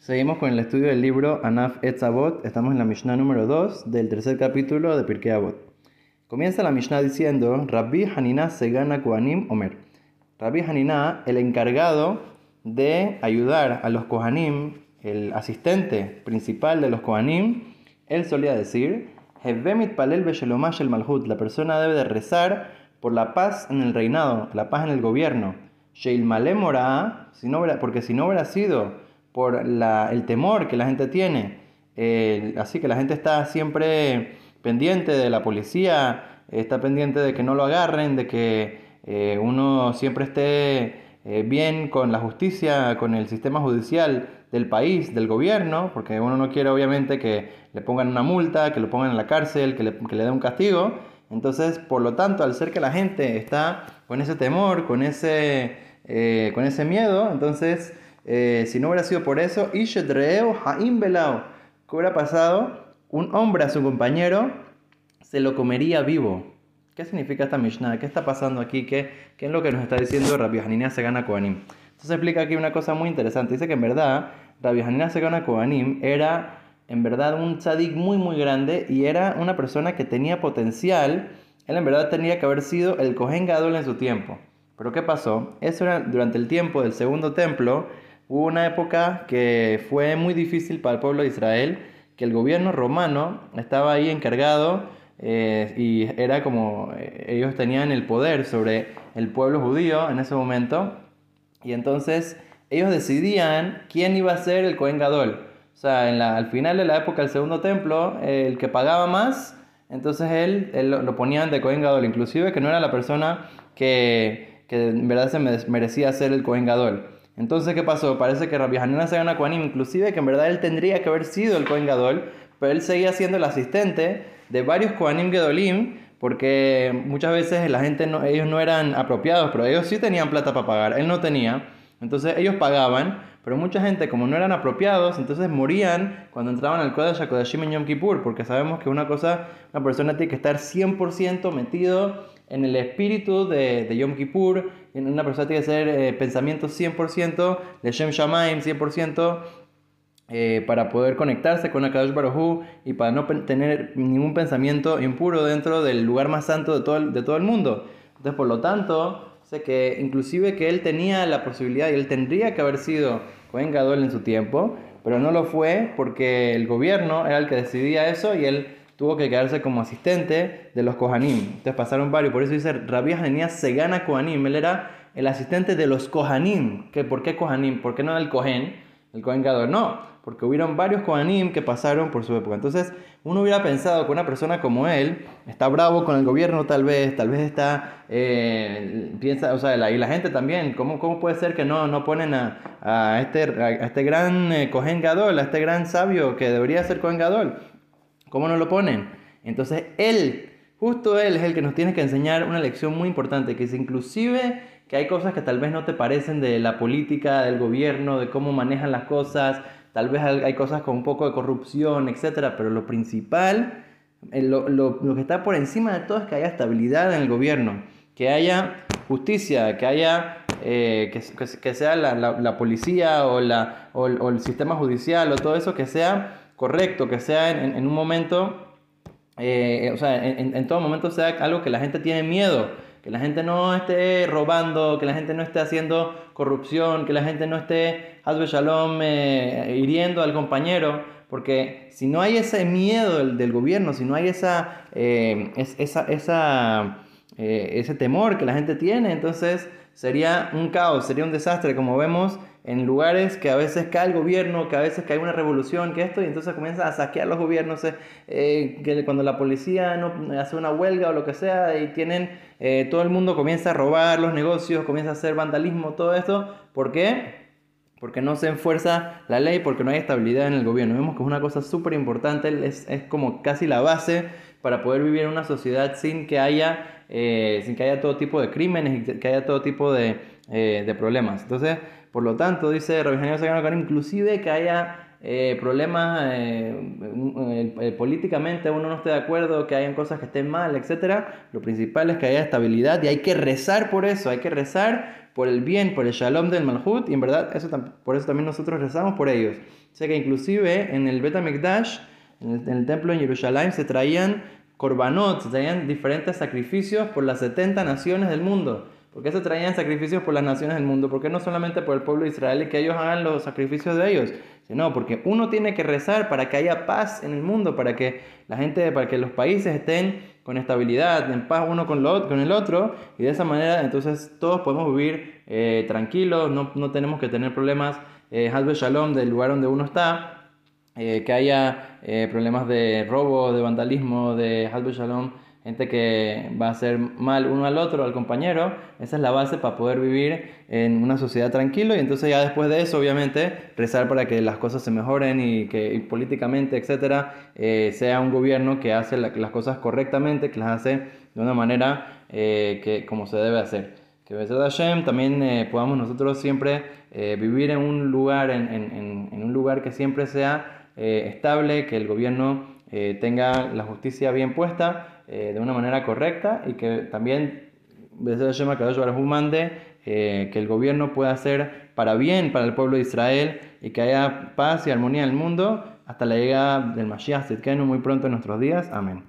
Seguimos con el estudio del libro Anaf Etzavot. Estamos en la Mishnah número 2 del tercer capítulo de Pirkei Avot. Comienza la Mishnah diciendo: Rabbi Hanina Segana Kohanim Omer. Rabbi Hanina, el encargado de ayudar a los Kohanim, el asistente principal de los Kohanim, él solía decir: Hevemit Palel Beshelomash el Malhut. La persona debe de rezar por la paz en el reinado, la paz en el gobierno. Sheil Malemora, porque si no hubiera sido por la, el temor que la gente tiene. así que la gente está siempre pendiente de la policía, está pendiente de que no lo agarren, de que eh, uno siempre esté eh, bien con la justicia, con el sistema judicial del país, del gobierno, porque uno no quiere obviamente que le pongan una multa, que lo pongan en la cárcel, que le, que le den un castigo. Entonces, por lo tanto, al ser que la gente está con ese temor, con ese, eh, con ese miedo, entonces eh, si no hubiera sido por eso, Haim Belao, ¿qué hubiera pasado? Un hombre a su compañero se lo comería vivo. ¿Qué significa esta Mishnah? ¿Qué está pasando aquí? ¿Qué, qué es lo que nos está diciendo Rabbi Hanina Segana Kohanim? Entonces explica aquí una cosa muy interesante. Dice que en verdad Rabbi Hanina Segana Kohanim era en verdad un tzadik muy muy grande y era una persona que tenía potencial. Él en verdad tenía que haber sido el Kohen Gadol en su tiempo. Pero ¿qué pasó? Eso era durante el tiempo del segundo templo Hubo una época que fue muy difícil para el pueblo de Israel, que el gobierno romano estaba ahí encargado eh, y era como eh, ellos tenían el poder sobre el pueblo judío en ese momento. Y entonces ellos decidían quién iba a ser el Cohen Gadol. O sea, al final de la época del segundo templo, el que pagaba más, entonces él, lo, ponían de Cohen Gadol, inclusive que no era la persona que, que en verdad se merecía ser el Cohen Gadol. Entonces, ¿qué pasó? Parece que Rabbi Hanina se gana Kohanim, inclusive que en verdad él tendría que haber sido el Kohen Gadol, pero él seguía siendo el asistente de varios Kohanim Gedolim, porque muchas veces la gente, ellos no eran apropiados, pero ellos sí tenían plata para pagar, él no tenía. Entonces ellos pagaban, pero mucha gente como no eran apropiados, entonces morían cuando entraban al Kodesh HaKodashim en Yom Kippur, porque sabemos que una cosa, una persona tiene que estar 100% metido en el espíritu de, Yom Kippur, una persona tiene que ser eh, pensamiento 100% de Shem Shamaim, 100% eh, para poder conectarse con Akadosh Baruj y para no tener ningún pensamiento impuro dentro del lugar más santo de todo el, de todo el mundo. Entonces, por lo tanto, sé que inclusive que él tenía la posibilidad y él tendría que haber sido Cohen Gadol en su tiempo, pero no lo fue porque el gobierno era el que decidía eso y él tuvo que quedarse como asistente de los Kohanim. Entonces pasaron varios, por eso dice Rabbi se gana Kohanim, él era el asistente de los Kohanim. ¿Qué, ¿Por qué Kohanim? ¿Por qué no el Kohen? El Kohen Gadol, no, porque hubieron varios Kohanim que pasaron por su época. Entonces, uno hubiera pensado que una persona como él está bravo con el gobierno, tal vez, tal vez está, eh, piensa, o sea, la, y la gente también, ¿cómo, cómo puede ser que no, no ponen a, a este, a este gran eh, Kohen Gadol, a este gran sabio que debería ser Kohen Gadol? ¿Cómo no lo ponen? Entonces él, justo él es el que nos tiene que enseñar una lección muy importante, que es inclusive que hay cosas que tal vez no te parecen de la política, del gobierno, de cómo manejan las cosas, tal vez hay cosas con un poco de corrupción, etc. Pero lo principal, eh, lo, que está por encima de todo es que haya estabilidad en el gobierno, que haya justicia, que haya eh, que, sea la, policía o, el sistema judicial o todo eso que sea correcto, que sea en, un momento, eh, o sea, en, todo momento sea algo que la gente tiene miedo, que la gente no esté robando, que la gente no esté haciendo corrupción, que la gente no esté, hazbe shalom, eh, hiriendo al compañero, porque si no hay ese miedo del, gobierno, si no hay esa, eh, esa, esa ese temor que la gente tiene, entonces sería un caos, sería un desastre, como vemos en lugares que a veces cae el gobierno, que a veces cae una revolución, que esto, y entonces comienza a saquear los gobiernos, eh, eh, que cuando la policía no hace una huelga o lo que sea, y tienen, eh, todo el mundo comienza a robar los negocios, comienza a hacer vandalismo, todo esto, ¿por qué? Porque no se enfuerza la ley, porque no hay estabilidad en el gobierno. Vemos que es una cosa súper importante, es, es, como casi la base para poder vivir en una sociedad sin que haya, sin que haya todo tipo de crímenes y que haya todo tipo de, de problemas. Entonces, por lo tanto, dice Rabbi Hanina inclusive que haya eh, problemas políticamente uno no esté de acuerdo, que hayan cosas que estén mal, etc. Lo principal es que haya estabilidad y hay que rezar por eso, hay que rezar por el bien, por el shalom del Malhut y en verdad eso, por eso también nosotros rezamos por ellos. O sea que inclusive en el Bet en el, en el templo en Jerusalén, se traían korbanot, se traían diferentes sacrificios por las 70 naciones del mundo. ¿Por qué se traían sacrificios por las naciones del mundo? ¿Por qué no solamente por el pueblo de Israel y que ellos hagan los sacrificios de ellos? Sino porque uno tiene que rezar para que haya paz en el mundo, para que la gente, para que los países estén con estabilidad, en paz uno con, lo, con el otro, y de esa manera entonces todos podemos vivir eh, tranquilos, no, no, tenemos que tener problemas, eh, Shalom del lugar donde uno está, eh, que haya eh, problemas de robo, de vandalismo, de Halbe Shalom gente que va a hacer mal uno al otro, al compañero. Esa es la base para poder vivir en una sociedad tranquilo y entonces ya después de eso, obviamente, rezar para que las cosas se mejoren y que políticamente, etcétera, eh, sea un gobierno que hace las cosas correctamente, que las hace de una manera que como se debe hacer. Que de Hashem también eh, podamos nosotros siempre vivir en un lugar, en, en, un lugar que siempre sea estable, que el gobierno tenga la justicia bien puesta eh, de una manera correcta y que también eh, que el gobierno pueda hacer para bien para el pueblo de Israel y que haya paz y armonía en el mundo hasta la llegada del Mashiach Zitkenu muy pronto en nuestros días. Amén.